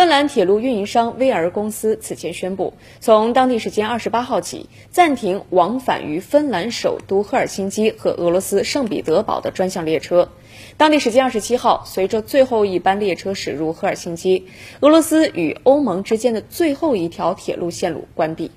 芬兰铁路运营商威尔公司此前宣布从当地时间二十八号起暂停往返于芬兰首都赫尔辛基和俄罗斯圣彼得堡的专项列车。当地时间二十七号随着最后一班列车驶入赫尔辛基俄罗斯与欧盟之间的最后一条铁路线路关闭。